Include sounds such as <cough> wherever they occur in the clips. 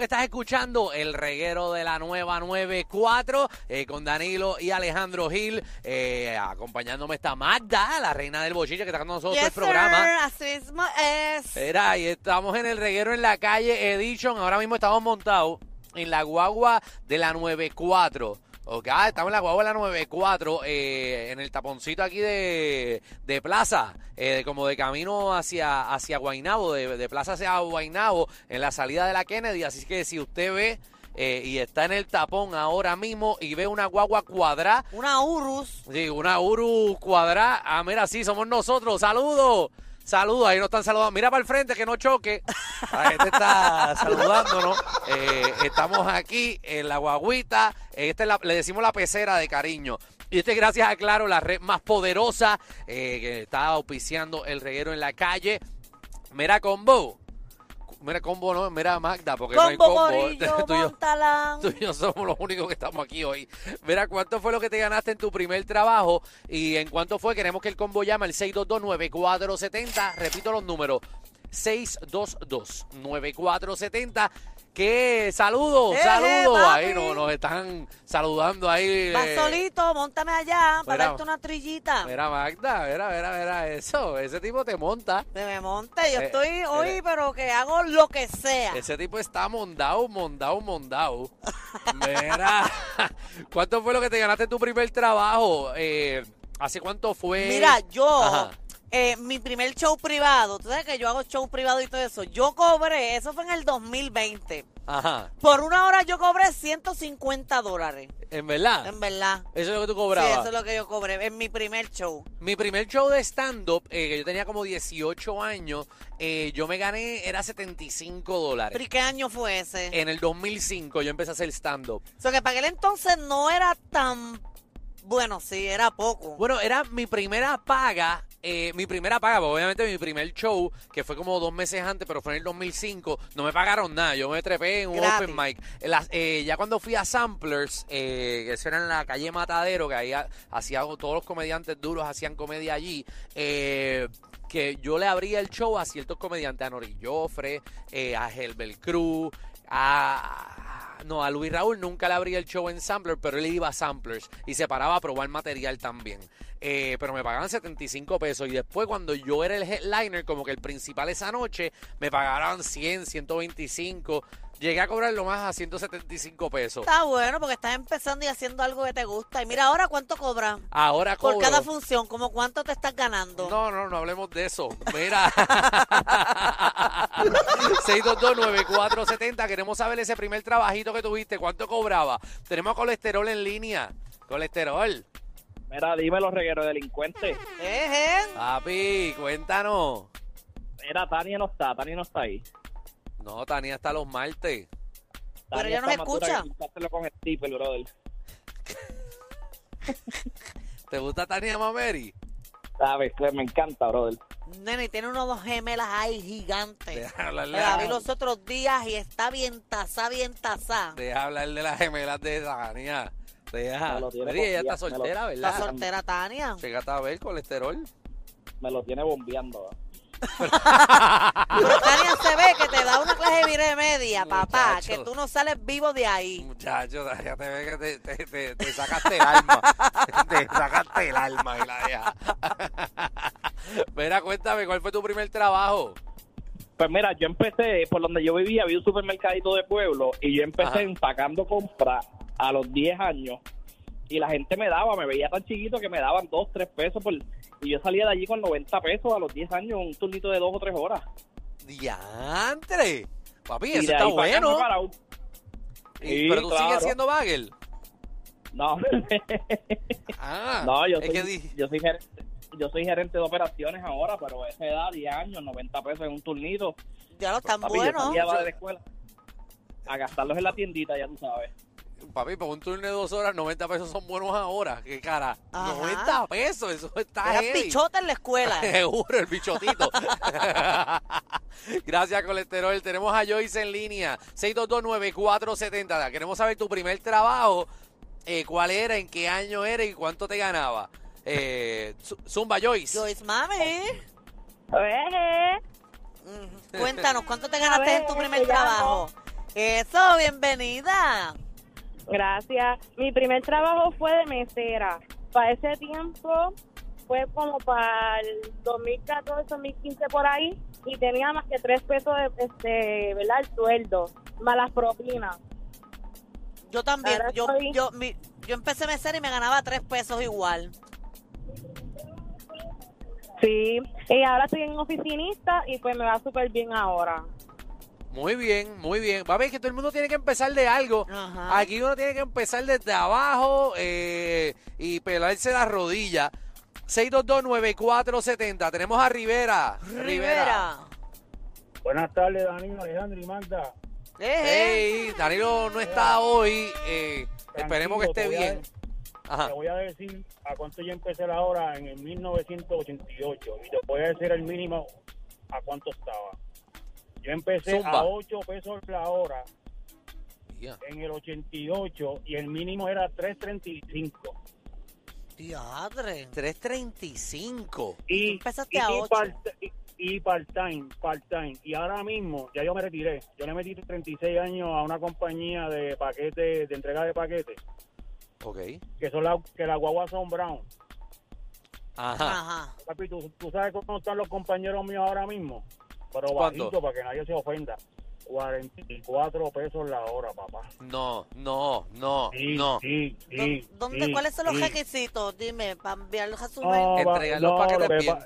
Estás escuchando el reguero de la nueva 94 eh, con Danilo y Alejandro Gil. Eh, acompañándome está Magda, la reina del bochiche, que está con nosotros Yes, el programa. sir, así mismo es. Era, y estamos en el reguero en la calle Edition. Ahora mismo estamos montados en la guagua de la 94. Ok, ah, estamos en la guagua de la 94, eh, en el taponcito aquí de, de Plaza, eh, como de camino hacia, hacia Guaynabo, de, de Plaza hacia Guaynabo, en la salida de la Kennedy. Así que si usted ve eh, y está en el tapón ahora mismo y ve una guagua cuadrada, Una Urus. Sí, una Uru cuadrada. Ah, mira, sí, somos nosotros. Saludos. Saludos, ahí nos están saludando. Mira para el frente que no choque. La gente está <laughs> saludándonos. Eh, estamos aquí en la guaguita. Esta es la- le decimos la pecera de cariño. Y este gracias a Claro, la red más poderosa eh, que está auspiciando el reguero en la calle. Mira combo. Mira combo, no, mira Magda, porque no hay Combo. Gorillo, <laughs> Tú y yo-. Tú y yo somos los únicos que estamos aquí hoy. Mira, ¿cuánto fue lo que te ganaste en tu primer trabajo? ¿Y en cuánto fue? Queremos que el combo llame al 622-9470. Repito los números. 622-9470. ¿Qué? Saludos, Eh, saludos. eh, ahí nos están saludando ahí. Vas eh, solito, montame allá para darte una trillita. Mira, Magda, mira, mira, mira eso. Ese tipo te monta. Me monte, yo Eh, estoy hoy, eh, pero que hago lo que sea. Ese tipo está mondado, mondado, mondado. Mira, <laughs> ¿cuánto fue lo que te ganaste en tu primer trabajo? Eh, ¿Hace cuánto fue? Mira, yo, Ajá. Eh, mi primer show privado, tú sabes que yo hago show privado y todo eso, yo cobré, eso fue en el 2020. Ajá, Por una hora yo cobré 150 dólares, en verdad. en verdad. Eso es lo que tú Sí, cobrabas. eso es lo que yo cobré en mi primer show. Mi primer show de stand-up, eh, que yo tenía como 18 años, eh, yo me gané, era 75 dólares. ¿Pero y qué año fue ese? En el 2005 yo empecé a hacer stand-up. O sea, que para aquel entonces no era tan... Bueno, sí, era poco. Bueno, era mi primera paga, eh, mi primera paga, porque obviamente mi primer show, que fue como dos meses antes, pero fue en el 2005, no me pagaron nada, yo me trepé en un Gratis. open mic. Las- eh, ya cuando fui a Samplers, eh, que eso era en la calle Matadero, que ahí ha- hacía todos los comediantes duros hacían comedia allí, eh, que yo le abría el show a ciertos comediantes, a Nori Joffre, eh, a Helbel Cruz, a... No, a Luis Raúl nunca le abría el show en Sampler, pero él iba a Samplers y se paraba a probar material también. Eh, pero me pagaban 75 pesos y después cuando yo era el headliner, como que el principal esa noche, me pagaron 100, 125. Llegué a cobrar lo más a 175 pesos. Está bueno porque estás empezando y haciendo algo que te gusta. Y mira ahora cuánto cobran. Ahora Por cobro. cada función, como cuánto te estás ganando. No, no, no hablemos de eso. Mira. <laughs> 6229470. Queremos saber ese primer trabajito que tuviste. ¿Cuánto cobraba? Tenemos colesterol en línea. Colesterol. Mira, dime los regueros delincuentes. Eje. Papi, cuéntanos. Mira, Tania no está, Tania no está ahí. No, Tania está los martes. Pero ella nos está escucha. con brother. ¿Te gusta Tania Mameri? Sabes, me encanta, brother. Nene, tiene unos dos gemelas ahí gigantes. Deja hablarle, La a- vi los otros días y está bien tasá, bien tasá. deja hablar de las gemelas de Tania. Deja. Me lo tiene Mira, ella está lo- soltera, Está ¿verdad? soltera Tania. Fíjate a ver colesterol. Me lo tiene bombeando. ¿eh? Pero Tania se ve que te da una clase de media, papá. Muchacho. Que tú no sales vivo de ahí. Muchacho, ya te ve que te, te, te- te sacaste el alma. <laughs> te sacaste el alma y la deja. Mira, cuéntame, ¿cuál fue tu primer trabajo? Pues mira, yo empecé, por donde yo vivía, había un supermercadito de pueblo y yo empecé Ajá. empacando compras a los 10 años y la gente me daba, me veía tan chiquito que me daban 2, 3 pesos por, y yo salía de allí con 90 pesos a los 10 años, un turnito de 2 o 3 horas. ¡Diantre! Papi, Y eso está para bueno. Y- Sí, pero tú sigues siendo bagel. No, <laughs> Ah, no yo, es soy, que di- yo, soy gerente, yo soy gerente de operaciones ahora, pero a esa edad, 10 años, 90 pesos en un turnito. Ya lo yo bueno. salía de la escuela a gastarlos en la tiendita, ya tú sabes. Papi, por un turno de dos horas, 90 pesos son buenos ahora. ¿Qué cara? Ajá. 90 pesos, eso está Era pichota en la escuela. <laughs> Seguro, el bichotito. <laughs> Gracias, colesterol. Tenemos a Joyce en línea. 6229470. Queremos saber tu primer trabajo. eh, ¿Cuál era? ¿En qué año era? ¿Y cuánto te ganaba? Eh, Zu- Zumba Joyce. Joyce Mami. Oye, Ujú. Cuéntanos, ¿cuánto te ganaste ver, en tu primer te llamo. trabajo? Eso, bienvenida. Gracias. Mi primer trabajo fue de mesera. Para ese tiempo fue como para el 2014, 2015 por ahí y tenía más que tres pesos de, este, ¿verdad? El sueldo, más las propinas. Yo también. Yo, yo, mi- yo empecé mesera y me ganaba tres pesos igual. Sí. Y ahora estoy en oficinista y pues me va súper bien ahora. Muy bien, muy bien. Va a ver que todo el mundo tiene que empezar de algo. Ajá. Aquí uno tiene que empezar desde abajo eh, y pelarse la rodilla. 6229470. Tenemos a Rivera. Rivera. Buenas tardes, Danilo, Alejandro y Magda. Eh, eh. Hey, Danilo no está hoy. eh, esperemos que esté bien. Ajá. Te voy a decir a cuánto yo empecé la hora en el 1988 y te voy a decir el mínimo a cuánto estaba. Yo empecé Zumba. a 8 pesos la hora en el 88 y el mínimo era 3.35. Diadre. 335. Y, Empezaste y, a y ocho. part- y- y part-time, part-time. Y ahora mismo, ya yo me retiré. Yo le metí 36 años a una compañía de paquetes, de entrega de paquetes, Ok. que son la, que las guaguas son brown. Ajá. Ajá. Papi, ¿tú, tú sabes cómo están los compañeros míos ahora mismo? Pero ¿Cuánto? bajito para que nadie se ofenda. 44 pesos la hora, papá. No, no, no, Sí, no. sí, sí, ¿Dó- ¿Dónde, sí, ¿Cuáles son los sí. requisitos? Dime, para enviarlos a su No, Entregar los no, paquetes lo bien.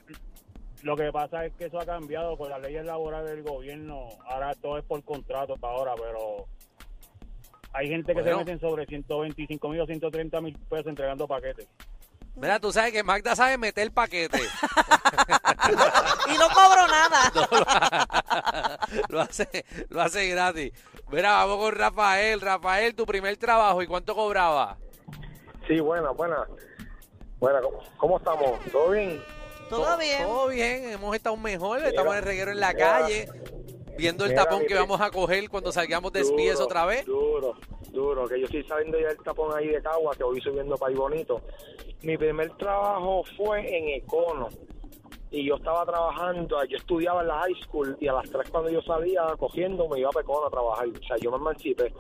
Lo que pasa es que eso ha cambiado con las leyes laborales del gobierno. Ahora todo es por contrato hasta ahora, pero hay gente que Bueno. se meten sobre 125 mil o 130 mil pesos entregando paquetes. Mira, tú sabes que Magda sabe meter paquete. <laughs> Y no cobro nada. <laughs> lo hace, lo hace gratis. Mira, vamos con Rafael. Rafael, tu primer trabajo, ¿y cuánto cobraba? Sí, buena, buena. Buena, ¿cómo, cómo estamos? ¿Todo bien? Todo bien. Todo bien, hemos estado mejor, estamos en el reguero en la mira, calle, viendo el mira, tapón que vamos a coger cuando salgamos de Duro, otra vez. Duro, duro, que yo estoy saliendo ya del tapón ahí de Cagua, que voy subiendo para ahí bonito. Mi primer trabajo fue en Econo. Y yo estaba trabajando, yo estudiaba en la high school y a las 3 cuando yo salía cogiendo me iba a Econo a trabajar. O sea, yo me emancipé.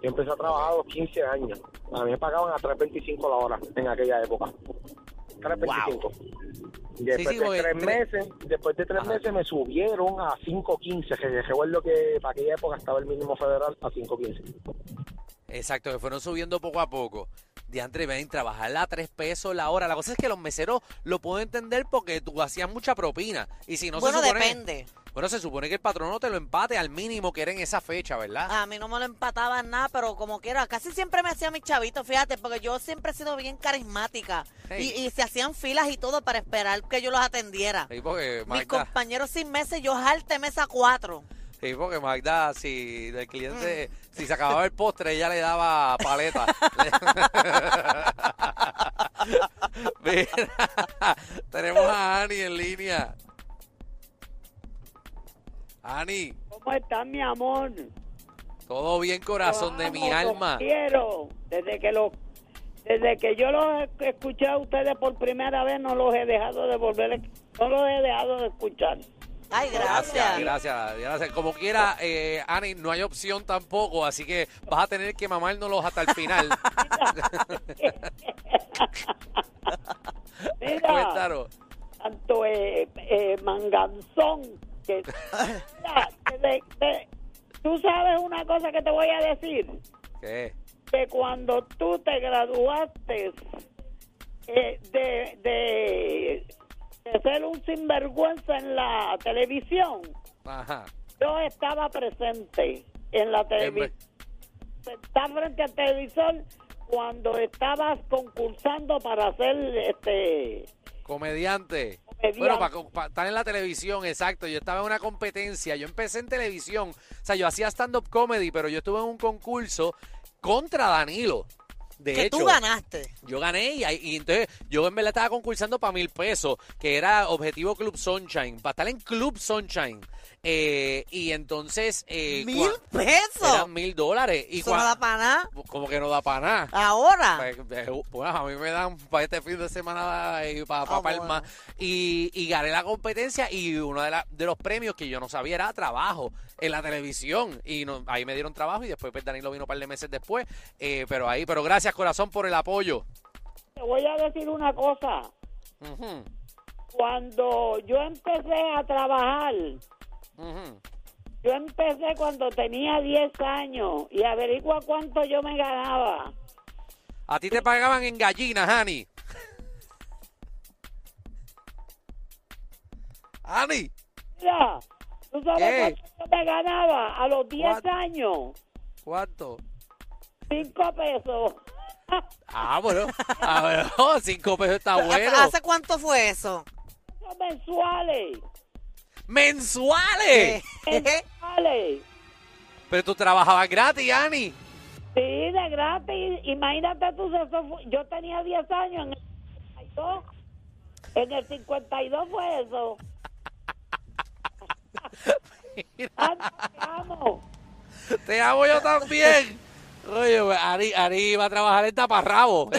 Yo empecé a trabajar a los 15 años. A mí me pagaban a 3.25 la hora en aquella época. 3.25. Después sí, porque de tres tre- meses, después de tres Ajá. meses me subieron a 5.15, que recuerdo que para aquella época estaba el mínimo federal a 5.15. Exacto, que fueron subiendo poco a poco. Diantre, ven, trabajar a tres pesos la hora. La cosa es que los meseros lo pueden entender porque tú hacías mucha propina. Y si no bueno, se supone... depende. Bueno, se supone que el patrono te lo empate al mínimo que era en esa fecha, ¿verdad? A mí no me lo empataban nada, pero como quiera, casi siempre me hacía mi chavito, fíjate, porque yo siempre he sido bien carismática. Hey. Y, y se hacían filas y todo para esperar que yo los atendiera. Porque Mis compañeros sin meses, yo jalte mesa cuatro. Sí, porque Magda, si el cliente, Mm. si se acababa el postre, ella le daba paleta. <laughs> Mira, tenemos a Ani en línea. Ani, ¿Cómo estás, mi amor? todo bien, corazón de mi amo, los alma. quiero. Desde que los desde que yo los escuché a ustedes por primera vez, no los he dejado de volver, no los he dejado de escuchar. Ay, Gracias, gracias. gracias, gracias. Como quiera, eh, Ani, no hay opción tampoco, así que vas a tener que mamárnoslos hasta el final. <laughs> <laughs> Mira, tanto eh, eh, manganzón que Mira, <laughs> que tú sabes una cosa que te voy a decir ¿Qué? que cuando tú te graduaste eh, de, de, de ser un sinvergüenza en la televisión, Ajá. yo estaba presente en la televisión. Estaba frente al televisor cuando estabas concursando para ser este Comediante. Comediante. Bueno, para, estar en la televisión, exacto. Yo estaba en una competencia. Yo empecé en televisión. O sea, yo hacía stand-up comedy, pero yo estuve en un concurso contra Danilo. De que hecho, tú ganaste. yo gané y, y entonces yo en verdad estaba concursando para mil pesos, que era Objetivo Club Sunshine, para estar en Club Sunshine. Eh, y entonces... Eh, ¿Mil pesos? Eran mil dólares. Y Eso no da para nada. Como que no da para nada. Ahora. Pues, eh, pues, a mí me dan para este fin de semana y para Ah, Palma. bueno. Y, y gané la competencia y uno de, la- de los premios que yo no sabía era trabajo en la televisión. Y no- ahí me dieron trabajo y después pues, Danilo vino un par de meses después. Eh, pero ahí, pero gracias corazón por el apoyo. Te voy a decir una cosa. Cuando yo empecé a trabajar, yo empecé cuando tenía 10 años y averigua cuánto yo me ganaba. A ti te pagaban en gallinas, Hani. Hani, Mira, ¿tú sabes ¿Qué? cuánto yo me ganaba? A los 10 ¿Cuánto? años, ¿cuánto? 5 pesos. Ah, bueno. Ah, bueno, cinco pesos está bueno. ¿Hace cuánto fue eso? Mensuales. ¡Mensuales! Mensuales. Pero tú trabajabas gratis, Ani. Sí, de gratis. Imagínate tú, eso fue- yo tenía 10 años en el 52. En el 52 fue eso. <laughs> Te amo. Te amo yo también. Oye, Ari, Ari va a trabajar en taparrabo. <laughs>